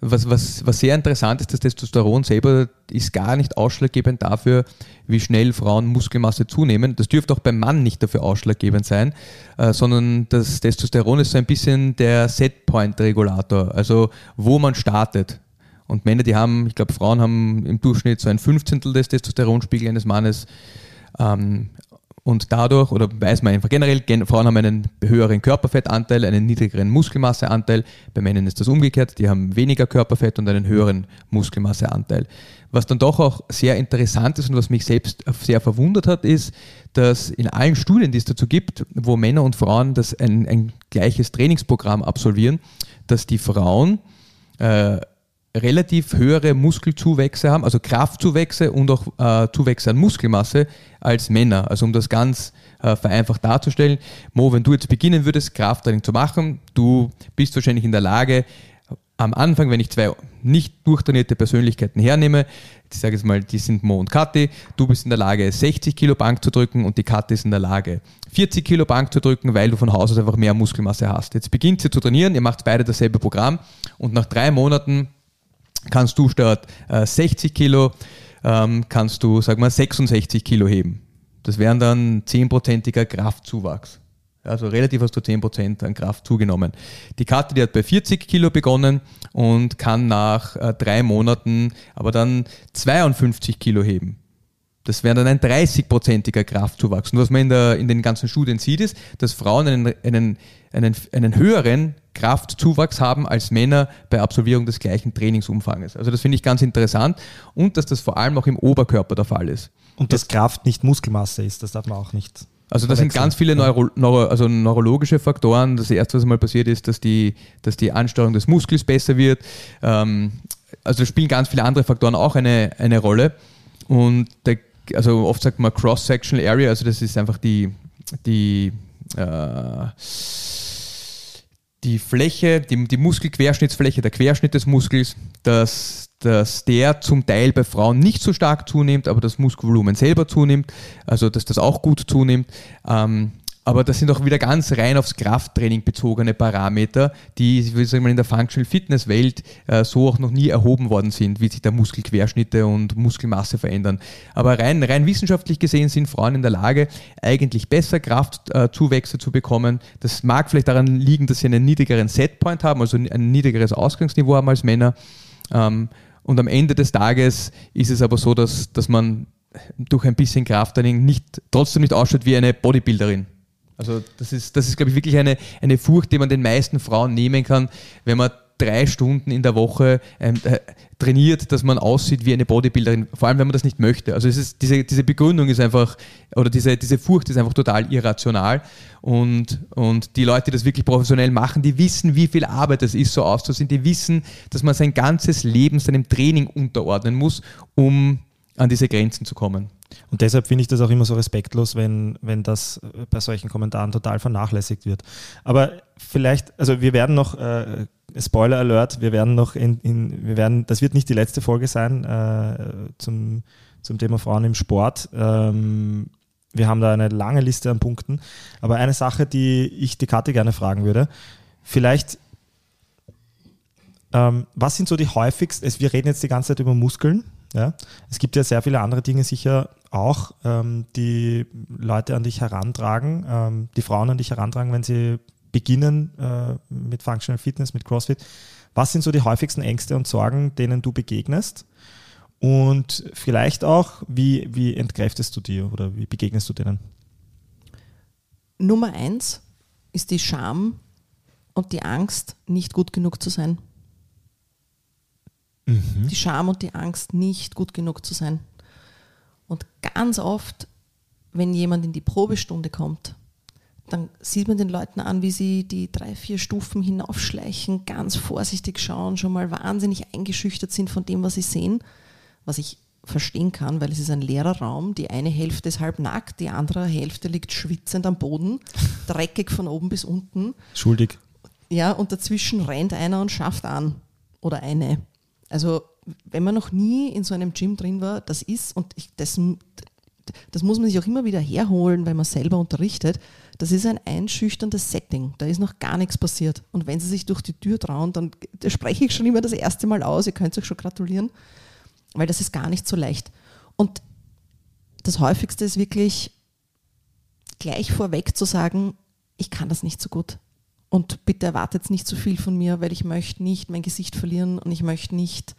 Was, was, was sehr interessant ist, das Testosteron selber ist gar nicht ausschlaggebend dafür, wie schnell Frauen Muskelmasse zunehmen. Das dürfte auch beim Mann nicht dafür ausschlaggebend sein, äh, sondern das Testosteron ist so ein bisschen der Setpoint-Regulator, also wo man startet. Und Männer, die haben, ich glaube, Frauen haben im Durchschnitt so ein Fünfzehntel des Testosteronspiegels eines Mannes. Ähm, und dadurch, oder weiß man einfach generell, Frauen haben einen höheren Körperfettanteil, einen niedrigeren Muskelmasseanteil. Bei Männern ist das umgekehrt, die haben weniger Körperfett und einen höheren Muskelmasseanteil. Was dann doch auch sehr interessant ist und was mich selbst sehr verwundert hat, ist, dass in allen Studien, die es dazu gibt, wo Männer und Frauen das ein, ein gleiches Trainingsprogramm absolvieren, dass die Frauen äh, relativ höhere Muskelzuwächse haben, also Kraftzuwächse und auch äh, Zuwächse an Muskelmasse als Männer. Also um das ganz äh, vereinfacht darzustellen, Mo, wenn du jetzt beginnen würdest, Krafttraining zu machen, du bist wahrscheinlich in der Lage, am Anfang, wenn ich zwei nicht durchtrainierte Persönlichkeiten hernehme, ich sage jetzt mal, die sind Mo und Kathi, du bist in der Lage, 60 Kilo Bank zu drücken und die Kathi ist in der Lage, 40 Kilo Bank zu drücken, weil du von Haus aus einfach mehr Muskelmasse hast. Jetzt beginnt sie zu trainieren, ihr macht beide dasselbe Programm und nach drei Monaten kannst du statt äh, 60 Kilo, ähm, kannst du, sag mal, 66 Kilo heben. Das wären dann 10%iger Kraftzuwachs. Also relativ hast du 10% an Kraft zugenommen. Die Karte, die hat bei 40 Kilo begonnen und kann nach äh, drei Monaten aber dann 52 Kilo heben. Das wäre dann ein 30-prozentiger Kraftzuwachs. Und was man in, der, in den ganzen Studien sieht, ist, dass Frauen einen, einen, einen, einen höheren Kraftzuwachs haben als Männer bei Absolvierung des gleichen Trainingsumfanges. Also das finde ich ganz interessant und dass das vor allem auch im Oberkörper der Fall ist. Und dass Kraft nicht Muskelmasse ist, das darf man auch nicht. Also da sind ganz viele Neuro, Neuro, also neurologische Faktoren. Das erste, was mal passiert ist, dass die, dass die Ansteuerung des Muskels besser wird. Ähm, also da spielen ganz viele andere Faktoren auch eine, eine Rolle. Und der also oft sagt man Cross-Sectional Area, also das ist einfach die, die, äh, die Fläche, die, die Muskelquerschnittsfläche, der Querschnitt des Muskels, dass, dass der zum Teil bei Frauen nicht so stark zunimmt, aber das Muskelvolumen selber zunimmt, also dass das auch gut zunimmt. Ähm, aber das sind auch wieder ganz rein aufs Krafttraining bezogene Parameter, die wie sagen wir, in der Functional Fitness Welt äh, so auch noch nie erhoben worden sind, wie sich da Muskelquerschnitte und Muskelmasse verändern. Aber rein, rein wissenschaftlich gesehen sind Frauen in der Lage, eigentlich besser Kraftzuwächse äh, zu bekommen. Das mag vielleicht daran liegen, dass sie einen niedrigeren Setpoint haben, also ein niedrigeres Ausgangsniveau haben als Männer. Ähm, und am Ende des Tages ist es aber so, dass, dass man durch ein bisschen Krafttraining nicht, trotzdem nicht ausschaut wie eine Bodybuilderin. Also das ist, das ist glaube ich, wirklich eine, eine Furcht, die man den meisten Frauen nehmen kann, wenn man drei Stunden in der Woche ähm, äh, trainiert, dass man aussieht wie eine Bodybuilderin, vor allem wenn man das nicht möchte. Also es ist, diese, diese Begründung ist einfach, oder diese, diese Furcht ist einfach total irrational. Und, und die Leute, die das wirklich professionell machen, die wissen, wie viel Arbeit es ist, so auszusehen. Die wissen, dass man sein ganzes Leben seinem Training unterordnen muss, um an diese Grenzen zu kommen. Und deshalb finde ich das auch immer so respektlos, wenn, wenn das bei solchen Kommentaren total vernachlässigt wird. Aber vielleicht, also wir werden noch, äh, Spoiler Alert, wir werden noch in, in, wir werden, das wird nicht die letzte Folge sein äh, zum, zum Thema Frauen im Sport. Ähm, wir haben da eine lange Liste an Punkten. Aber eine Sache, die ich die Karte gerne fragen würde, vielleicht, ähm, was sind so die häufigsten, wir reden jetzt die ganze Zeit über Muskeln, ja? Es gibt ja sehr viele andere Dinge sicher auch, ähm, die Leute an dich herantragen, ähm, die Frauen an dich herantragen, wenn sie beginnen äh, mit Functional Fitness, mit CrossFit. Was sind so die häufigsten Ängste und Sorgen, denen du begegnest? Und vielleicht auch, wie, wie entkräftest du die oder wie begegnest du denen? Nummer eins ist die Scham und die Angst, nicht gut genug zu sein. Mhm. Die Scham und die Angst, nicht gut genug zu sein. Und ganz oft, wenn jemand in die Probestunde kommt, dann sieht man den Leuten an, wie sie die drei, vier Stufen hinaufschleichen, ganz vorsichtig schauen, schon mal wahnsinnig eingeschüchtert sind von dem, was sie sehen, was ich verstehen kann, weil es ist ein leerer Raum. Die eine Hälfte ist halb nackt, die andere Hälfte liegt schwitzend am Boden, dreckig von oben bis unten. Schuldig. Ja, und dazwischen rennt einer und schafft an. Oder eine. Also wenn man noch nie in so einem Gym drin war, das ist, und ich, das, das muss man sich auch immer wieder herholen, weil man selber unterrichtet, das ist ein einschüchterndes Setting. Da ist noch gar nichts passiert. Und wenn Sie sich durch die Tür trauen, dann da spreche ich schon immer das erste Mal aus. Ihr könnt euch schon gratulieren, weil das ist gar nicht so leicht. Und das häufigste ist wirklich gleich vorweg zu sagen, ich kann das nicht so gut. Und bitte erwartet nicht zu viel von mir, weil ich möchte nicht mein Gesicht verlieren und ich möchte nicht,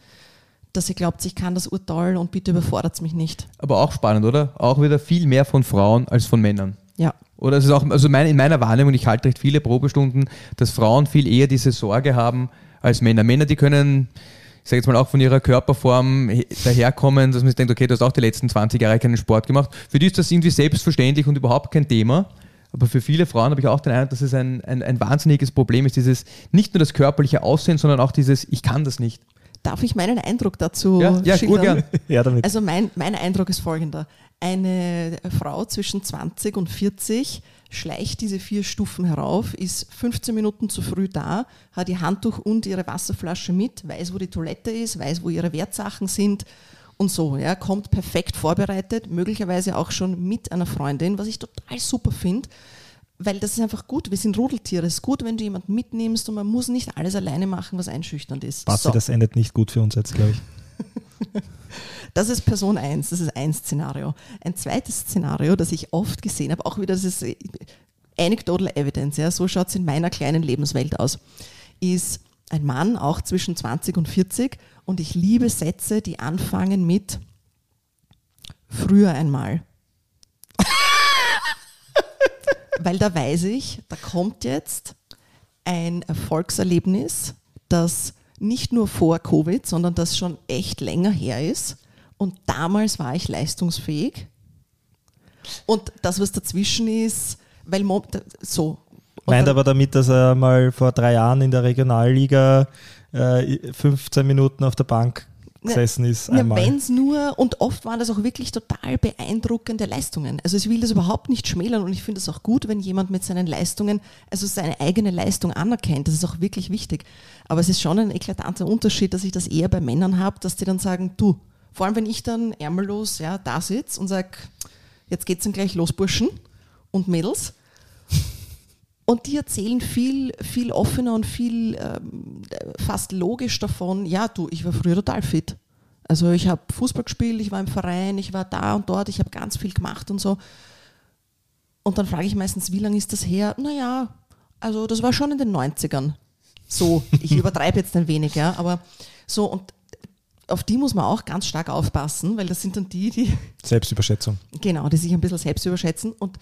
dass ihr glaubt, ich kann das urteil und bitte überfordert es mich nicht. Aber auch spannend, oder? Auch wieder viel mehr von Frauen als von Männern. Ja. Oder es ist auch, also mein, in meiner Wahrnehmung, ich halte recht viele Probestunden, dass Frauen viel eher diese Sorge haben als Männer. Männer, die können, ich sage jetzt mal auch von ihrer Körperform daherkommen, dass man sich denkt, okay, du hast auch die letzten 20 Jahre keinen Sport gemacht. Für die ist das irgendwie selbstverständlich und überhaupt kein Thema. Aber für viele Frauen habe ich auch den Eindruck, dass es ein, ein, ein wahnsinniges Problem ist, dieses nicht nur das körperliche Aussehen, sondern auch dieses, ich kann das nicht. Darf ich meinen Eindruck dazu ja, ja, schildern? Ja, damit. Also mein, mein Eindruck ist folgender. Eine Frau zwischen 20 und 40 schleicht diese vier Stufen herauf, ist 15 Minuten zu früh da, hat ihr Handtuch und ihre Wasserflasche mit, weiß, wo die Toilette ist, weiß, wo ihre Wertsachen sind und so, ja, kommt perfekt vorbereitet, möglicherweise auch schon mit einer Freundin, was ich total super finde, weil das ist einfach gut. Wir sind Rudeltiere. Es ist gut, wenn du jemanden mitnimmst und man muss nicht alles alleine machen, was einschüchternd ist. Basti, so. das endet nicht gut für uns jetzt, glaube ich. Das ist Person 1, das ist ein Szenario. Ein zweites Szenario, das ich oft gesehen habe, auch wieder, das ist anecdotal evidence, ja, so schaut es in meiner kleinen Lebenswelt aus, ist ein Mann, auch zwischen 20 und 40, und ich liebe Sätze, die anfangen mit früher einmal. Weil da weiß ich, da kommt jetzt ein Erfolgserlebnis, das nicht nur vor Covid, sondern das schon echt länger her ist. Und damals war ich leistungsfähig. Und das, was dazwischen ist, weil so. Meint aber damit, dass er mal vor drei Jahren in der Regionalliga äh, 15 Minuten auf der Bank gesessen ist. Ja, Wenn es nur, und oft waren das auch wirklich total beeindruckende Leistungen. Also ich will das überhaupt nicht schmälern und ich finde es auch gut, wenn jemand mit seinen Leistungen, also seine eigene Leistung anerkennt. Das ist auch wirklich wichtig. Aber es ist schon ein eklatanter Unterschied, dass ich das eher bei Männern habe, dass die dann sagen, du, vor allem wenn ich dann ärmellos ja, da sitze und sage, jetzt geht's dann gleich los, Burschen und Mädels. Und die erzählen viel, viel offener und viel ähm, fast logisch davon, ja, du, ich war früher total fit. Also ich habe Fußball gespielt, ich war im Verein, ich war da und dort, ich habe ganz viel gemacht und so. Und dann frage ich meistens, wie lange ist das her? Naja, also das war schon in den 90ern. So, ich übertreibe jetzt ein wenig, ja, aber so und auf die muss man auch ganz stark aufpassen, weil das sind dann die, die. Selbstüberschätzung. Genau, die sich ein bisschen selbst überschätzen. Und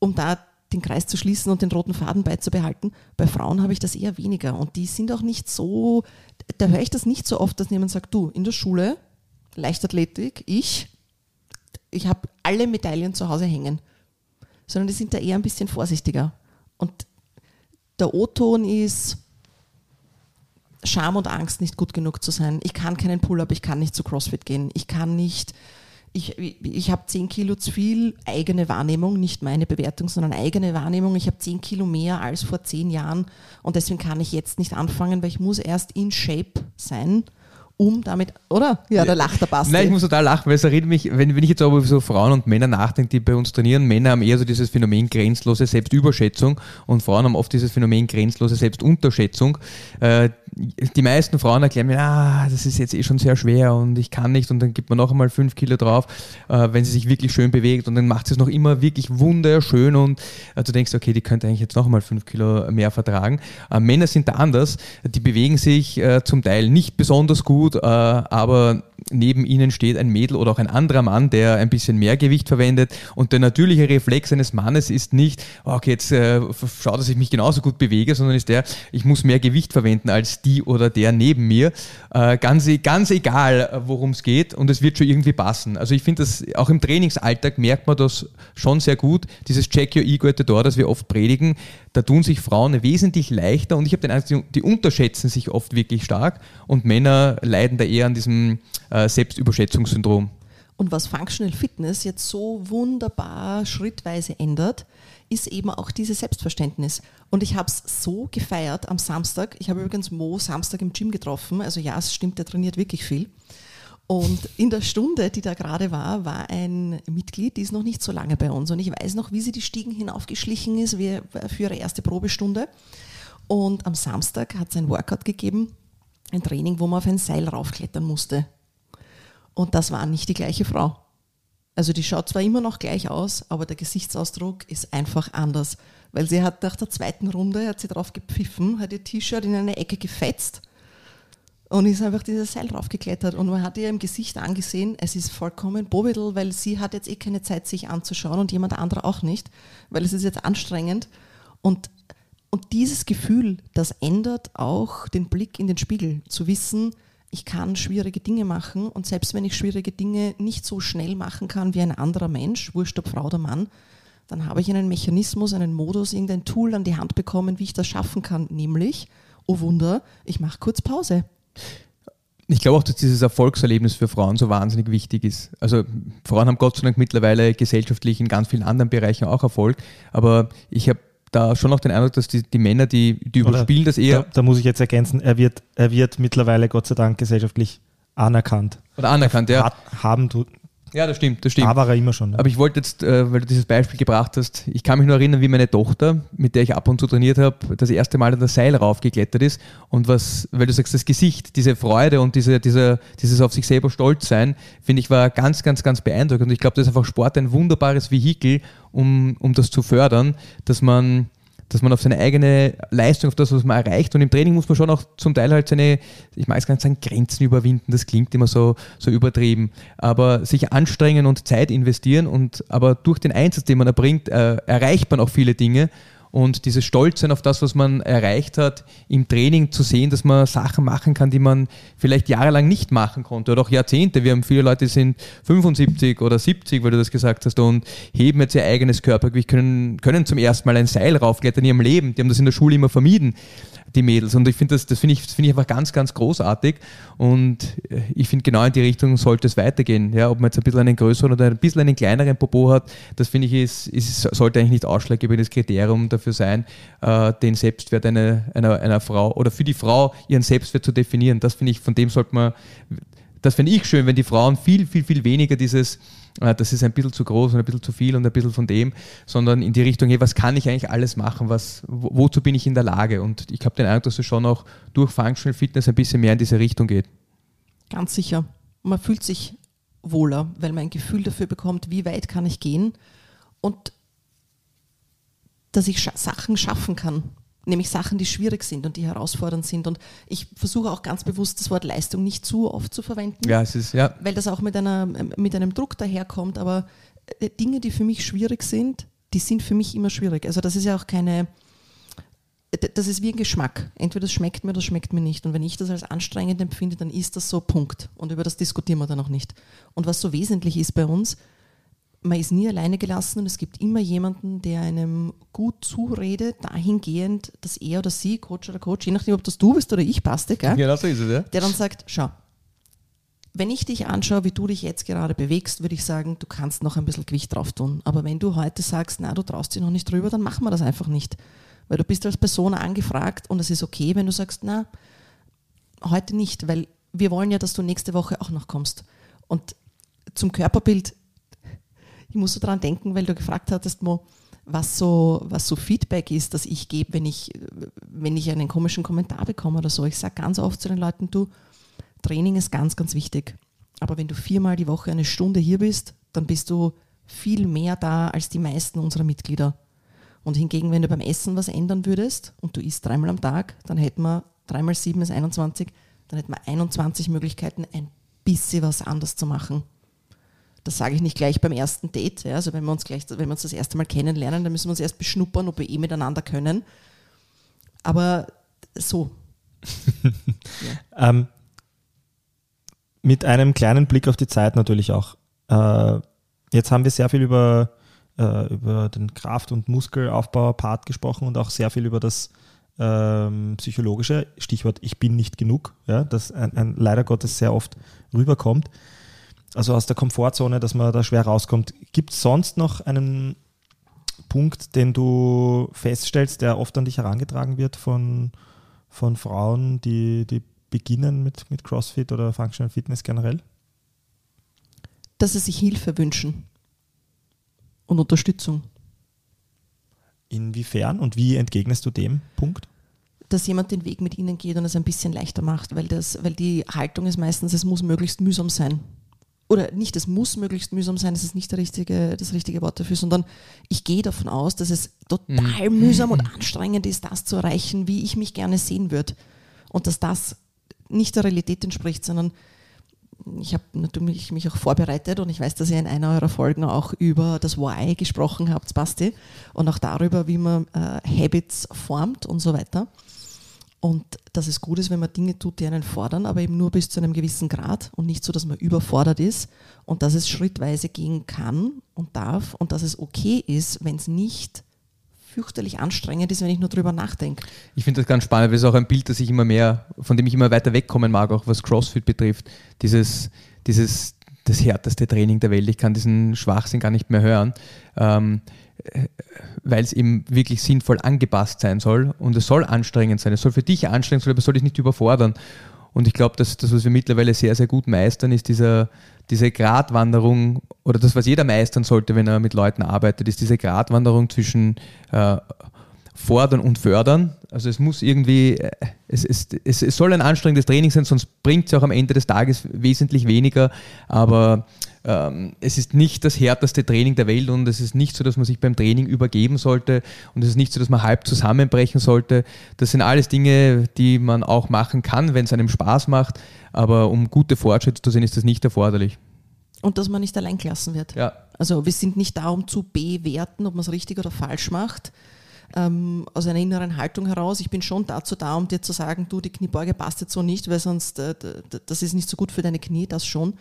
um da den Kreis zu schließen und den roten Faden beizubehalten. Bei Frauen habe ich das eher weniger und die sind auch nicht so, da höre ich das nicht so oft, dass jemand sagt, du, in der Schule, Leichtathletik, ich, ich habe alle Medaillen zu Hause hängen, sondern die sind da eher ein bisschen vorsichtiger. Und der O-Ton ist Scham und Angst, nicht gut genug zu sein. Ich kann keinen Pull-up, ich kann nicht zu CrossFit gehen, ich kann nicht ich, ich habe 10 Kilo zu viel eigene Wahrnehmung, nicht meine Bewertung, sondern eigene Wahrnehmung. Ich habe 10 Kilo mehr als vor 10 Jahren und deswegen kann ich jetzt nicht anfangen, weil ich muss erst in Shape sein um damit, oder? Ja, da lacht der Basti. Nein, ich muss total lachen, weil es erinnert mich, wenn, wenn ich jetzt aber über so Frauen und Männer nachdenke, die bei uns trainieren, Männer haben eher so dieses Phänomen grenzlose Selbstüberschätzung und Frauen haben oft dieses Phänomen grenzlose Selbstunterschätzung. Äh, die meisten Frauen erklären mir, ah, das ist jetzt eh schon sehr schwer und ich kann nicht und dann gibt man noch einmal fünf Kilo drauf, äh, wenn sie sich wirklich schön bewegt und dann macht sie es noch immer wirklich wunderschön und äh, du denkst, okay, die könnte eigentlich jetzt noch einmal fünf Kilo mehr vertragen. Äh, Männer sind da anders, die bewegen sich äh, zum Teil nicht besonders gut, äh, aber neben ihnen steht ein Mädel oder auch ein anderer Mann, der ein bisschen mehr Gewicht verwendet. Und der natürliche Reflex eines Mannes ist nicht, okay, jetzt äh, schaut, dass ich mich genauso gut bewege, sondern ist der, ich muss mehr Gewicht verwenden als die oder der neben mir. Äh, ganz, ganz egal, worum es geht und es wird schon irgendwie passen. Also ich finde das, auch im Trainingsalltag merkt man das schon sehr gut, dieses Check Your Ego at the Door, das wir oft predigen. Da tun sich Frauen wesentlich leichter und ich habe den Eindruck, die unterschätzen sich oft wirklich stark und Männer leiden da eher an diesem äh, Selbstüberschätzungssyndrom. Und was Functional Fitness jetzt so wunderbar schrittweise ändert, ist eben auch dieses Selbstverständnis. Und ich habe es so gefeiert am Samstag. Ich habe übrigens Mo Samstag im Gym getroffen. Also ja, es stimmt, der trainiert wirklich viel. Und in der Stunde, die da gerade war, war ein Mitglied, die ist noch nicht so lange bei uns. Und ich weiß noch, wie sie die Stiegen hinaufgeschlichen ist für ihre erste Probestunde. Und am Samstag hat es ein Workout gegeben, ein Training, wo man auf ein Seil raufklettern musste. Und das war nicht die gleiche Frau. Also die schaut zwar immer noch gleich aus, aber der Gesichtsausdruck ist einfach anders. Weil sie hat nach der zweiten Runde, hat sie drauf gepfiffen, hat ihr T-Shirt in eine Ecke gefetzt und ist einfach dieses Seil draufgeklettert. Und man hat ihr im Gesicht angesehen, es ist vollkommen Bobidel, weil sie hat jetzt eh keine Zeit, sich anzuschauen und jemand anderer auch nicht, weil es ist jetzt anstrengend. Und, und dieses Gefühl, das ändert auch den Blick in den Spiegel, zu wissen, ich kann schwierige Dinge machen und selbst wenn ich schwierige Dinge nicht so schnell machen kann wie ein anderer Mensch, wurscht ob Frau oder Mann, dann habe ich einen Mechanismus, einen Modus, irgendein Tool an die Hand bekommen, wie ich das schaffen kann, nämlich, oh Wunder, ich mache kurz Pause. Ich glaube auch, dass dieses Erfolgserlebnis für Frauen so wahnsinnig wichtig ist. Also Frauen haben Gott sei Dank mittlerweile gesellschaftlich in ganz vielen anderen Bereichen auch Erfolg, aber ich habe da schon auch den Eindruck, dass die, die Männer, die, die überspielen das eher. Da, da, muss ich jetzt ergänzen, er wird, er wird mittlerweile Gott sei Dank gesellschaftlich anerkannt. Oder anerkannt, ja. Hat, haben du. Ja, das stimmt, das stimmt. Da war er immer schon. Ja. Aber ich wollte jetzt, äh, weil du dieses Beispiel gebracht hast, ich kann mich nur erinnern, wie meine Tochter, mit der ich ab und zu trainiert habe, das erste Mal an das Seil raufgeklettert ist und was, weil du sagst, das Gesicht, diese Freude und diese, diese, dieses auf sich selber stolz sein, finde ich, war ganz, ganz, ganz beeindruckend. Und ich glaube, das ist einfach Sport ein wunderbares Vehikel, um, um das zu fördern, dass man dass man auf seine eigene Leistung, auf das, was man erreicht. Und im Training muss man schon auch zum Teil halt seine, ich mag es gar nicht sagen, Grenzen überwinden. Das klingt immer so, so übertrieben. Aber sich anstrengen und Zeit investieren und aber durch den Einsatz, den man erbringt, äh, erreicht man auch viele Dinge und dieses Stolzsein auf das, was man erreicht hat, im Training zu sehen, dass man Sachen machen kann, die man vielleicht jahrelang nicht machen konnte oder auch Jahrzehnte. Wir haben viele Leute, die sind 75 oder 70, weil du das gesagt hast, und heben jetzt ihr eigenes Körpergewicht, können, können zum ersten Mal ein Seil raufklettern in ihrem Leben. Die haben das in der Schule immer vermieden die Mädels. Und ich finde das, das finde ich, find ich einfach ganz, ganz großartig. Und äh, ich finde, genau in die Richtung sollte es weitergehen. Ja, ob man jetzt ein bisschen einen größeren oder ein bisschen einen kleineren Popo hat, das finde ich, ist, ist, sollte eigentlich nicht ausschlaggebendes Kriterium dafür sein, äh, den Selbstwert einer, einer, einer Frau oder für die Frau ihren Selbstwert zu definieren. Das finde ich, von dem sollte man, das finde ich schön, wenn die Frauen viel, viel, viel weniger dieses äh, das ist ein bisschen zu groß und ein bisschen zu viel und ein bisschen von dem, sondern in die Richtung, hey, was kann ich eigentlich alles machen, was, wo, wozu bin ich in der Lage? Und ich habe den Eindruck, dass es schon auch durch Functional Fitness ein bisschen mehr in diese Richtung geht. Ganz sicher. Man fühlt sich wohler, weil man ein Gefühl dafür bekommt, wie weit kann ich gehen und dass ich Sachen schaffen kann nämlich Sachen, die schwierig sind und die herausfordernd sind. Und ich versuche auch ganz bewusst das Wort Leistung nicht zu oft zu verwenden, ja, es ist, ja. weil das auch mit, einer, mit einem Druck daherkommt. Aber äh, Dinge, die für mich schwierig sind, die sind für mich immer schwierig. Also das ist ja auch keine, das ist wie ein Geschmack. Entweder das schmeckt mir oder das schmeckt mir nicht. Und wenn ich das als anstrengend empfinde, dann ist das so Punkt. Und über das diskutieren wir dann auch nicht. Und was so wesentlich ist bei uns, man ist nie alleine gelassen und es gibt immer jemanden, der einem gut zuredet, dahingehend, dass er oder sie, Coach oder Coach, je nachdem, ob das du bist oder ich, passt, gell? Genau so ist es, ja. Der dann sagt, schau, wenn ich dich anschaue, wie du dich jetzt gerade bewegst, würde ich sagen, du kannst noch ein bisschen Gewicht drauf tun. Aber wenn du heute sagst, na, du traust dich noch nicht drüber, dann machen wir das einfach nicht. Weil du bist als Person angefragt und es ist okay, wenn du sagst, na, heute nicht, weil wir wollen ja, dass du nächste Woche auch noch kommst. Und zum Körperbild, ich muss so dran denken, weil du gefragt hattest, Mo, was so, was so Feedback ist, das ich gebe, wenn ich, wenn ich einen komischen Kommentar bekomme oder so. Ich sage ganz oft zu den Leuten, du, Training ist ganz, ganz wichtig. Aber wenn du viermal die Woche eine Stunde hier bist, dann bist du viel mehr da als die meisten unserer Mitglieder. Und hingegen, wenn du beim Essen was ändern würdest und du isst dreimal am Tag, dann hätten wir dreimal sieben ist 21, dann hätten wir 21 Möglichkeiten, ein bisschen was anders zu machen. Das sage ich nicht gleich beim ersten Date. Ja. Also wenn wir uns gleich, wenn wir uns das erste Mal kennenlernen, dann müssen wir uns erst beschnuppern, ob wir eh miteinander können. Aber so. ja. ähm, mit einem kleinen Blick auf die Zeit natürlich auch. Äh, jetzt haben wir sehr viel über, äh, über den Kraft- und Muskelaufbau-Part gesprochen und auch sehr viel über das ähm, psychologische, Stichwort ich bin nicht genug, ja, das ein, ein, leider Gottes sehr oft rüberkommt. Also aus der Komfortzone, dass man da schwer rauskommt. Gibt es sonst noch einen Punkt, den du feststellst, der oft an dich herangetragen wird von, von Frauen, die, die beginnen mit, mit CrossFit oder Functional Fitness generell? Dass sie sich Hilfe wünschen und Unterstützung. Inwiefern und wie entgegnest du dem Punkt? Dass jemand den Weg mit ihnen geht und es ein bisschen leichter macht, weil, das, weil die Haltung ist meistens, es muss möglichst mühsam sein. Oder nicht, es muss möglichst mühsam sein, das ist nicht der richtige, das richtige Wort dafür, sondern ich gehe davon aus, dass es total mhm. mühsam und anstrengend ist, das zu erreichen, wie ich mich gerne sehen würde. Und dass das nicht der Realität entspricht, sondern ich habe natürlich mich auch vorbereitet und ich weiß, dass ihr in einer eurer Folgen auch über das Why gesprochen habt, Basti, und auch darüber, wie man äh, Habits formt und so weiter. Und dass es gut ist, wenn man Dinge tut, die einen fordern, aber eben nur bis zu einem gewissen Grad und nicht so, dass man überfordert ist und dass es schrittweise gehen kann und darf und dass es okay ist, wenn es nicht fürchterlich anstrengend ist, wenn ich nur drüber nachdenke. Ich finde das ganz spannend, weil es auch ein Bild, das ich immer mehr, von dem ich immer weiter wegkommen mag, auch was CrossFit betrifft. Dieses, dieses, das härteste Training der Welt. Ich kann diesen Schwachsinn gar nicht mehr hören, ähm, weil es eben wirklich sinnvoll angepasst sein soll und es soll anstrengend sein. Es soll für dich anstrengend sein, aber es soll dich nicht überfordern. Und ich glaube, dass das, was wir mittlerweile sehr, sehr gut meistern, ist dieser, diese Gratwanderung oder das, was jeder meistern sollte, wenn er mit Leuten arbeitet, ist diese Gratwanderung zwischen äh, fordern und fördern. Also es muss irgendwie, äh, es, es, es, es soll ein anstrengendes Training sein, sonst bringt es auch am Ende des Tages wesentlich weniger. Aber ähm, es ist nicht das härteste Training der Welt und es ist nicht so, dass man sich beim Training übergeben sollte und es ist nicht so, dass man halb zusammenbrechen sollte. Das sind alles Dinge, die man auch machen kann, wenn es einem Spaß macht, aber um gute Fortschritte zu sehen, ist das nicht erforderlich. Und dass man nicht allein gelassen wird. Ja. Also wir sind nicht da, um zu bewerten, ob man es richtig oder falsch macht. Ähm, aus einer inneren Haltung heraus. Ich bin schon dazu da, um dir zu sagen, du, die Kniebeuge passt jetzt so nicht, weil sonst, äh, das ist nicht so gut für deine Knie, das schon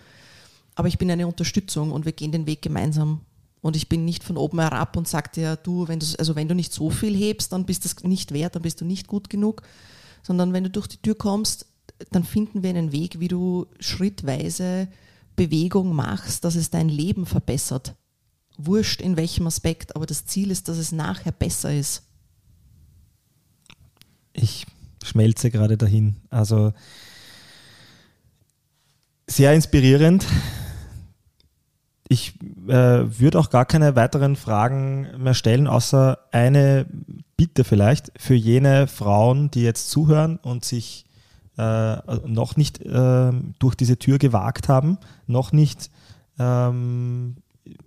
aber ich bin eine Unterstützung und wir gehen den Weg gemeinsam. Und ich bin nicht von oben herab und sage dir, du, wenn du, also wenn du nicht so viel hebst, dann bist du es nicht wert, dann bist du nicht gut genug. Sondern wenn du durch die Tür kommst, dann finden wir einen Weg, wie du schrittweise Bewegung machst, dass es dein Leben verbessert. Wurscht in welchem Aspekt, aber das Ziel ist, dass es nachher besser ist. Ich schmelze gerade dahin. Also sehr inspirierend ich äh, würde auch gar keine weiteren Fragen mehr stellen, außer eine Bitte vielleicht für jene Frauen, die jetzt zuhören und sich äh, noch nicht äh, durch diese Tür gewagt haben, noch nicht ähm,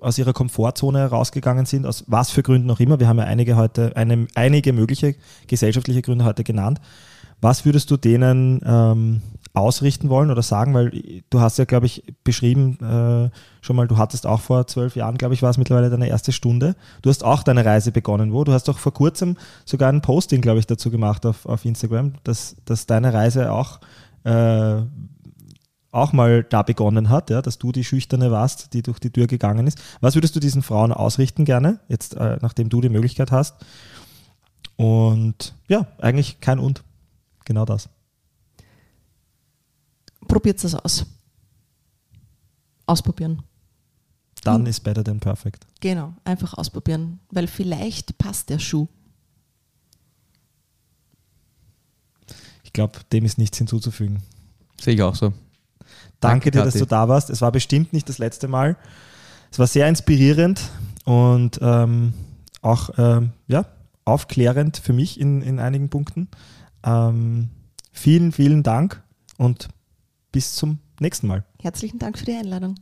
aus ihrer Komfortzone rausgegangen sind, aus was für Gründen auch immer. Wir haben ja einige heute, eine, einige mögliche gesellschaftliche Gründe heute genannt. Was würdest du denen ähm, ausrichten wollen oder sagen, weil du hast ja, glaube ich, beschrieben, äh, schon mal, du hattest auch vor zwölf Jahren, glaube ich, war es mittlerweile deine erste Stunde. Du hast auch deine Reise begonnen, wo? Du hast doch vor kurzem sogar ein Posting, glaube ich, dazu gemacht auf, auf Instagram, dass, dass deine Reise auch, äh, auch mal da begonnen hat, ja, dass du die Schüchterne warst, die durch die Tür gegangen ist. Was würdest du diesen Frauen ausrichten gerne, jetzt äh, nachdem du die Möglichkeit hast? Und ja, eigentlich kein Und. Genau das probiert es aus. ausprobieren. Dann Hm. ist better than perfect. Genau, einfach ausprobieren, weil vielleicht passt der Schuh. Ich glaube, dem ist nichts hinzuzufügen. Sehe ich auch so. Danke, Danke, dir, dass Kathi. du da warst. Es war bestimmt nicht das letzte Mal. Es war sehr inspirierend und ähm, auch ähm, ja, aufklärend für mich in, in einigen Punkten. Ähm, vielen, vielen Dank und bis zum nächsten Mal. Herzlichen Dank für die Einladung.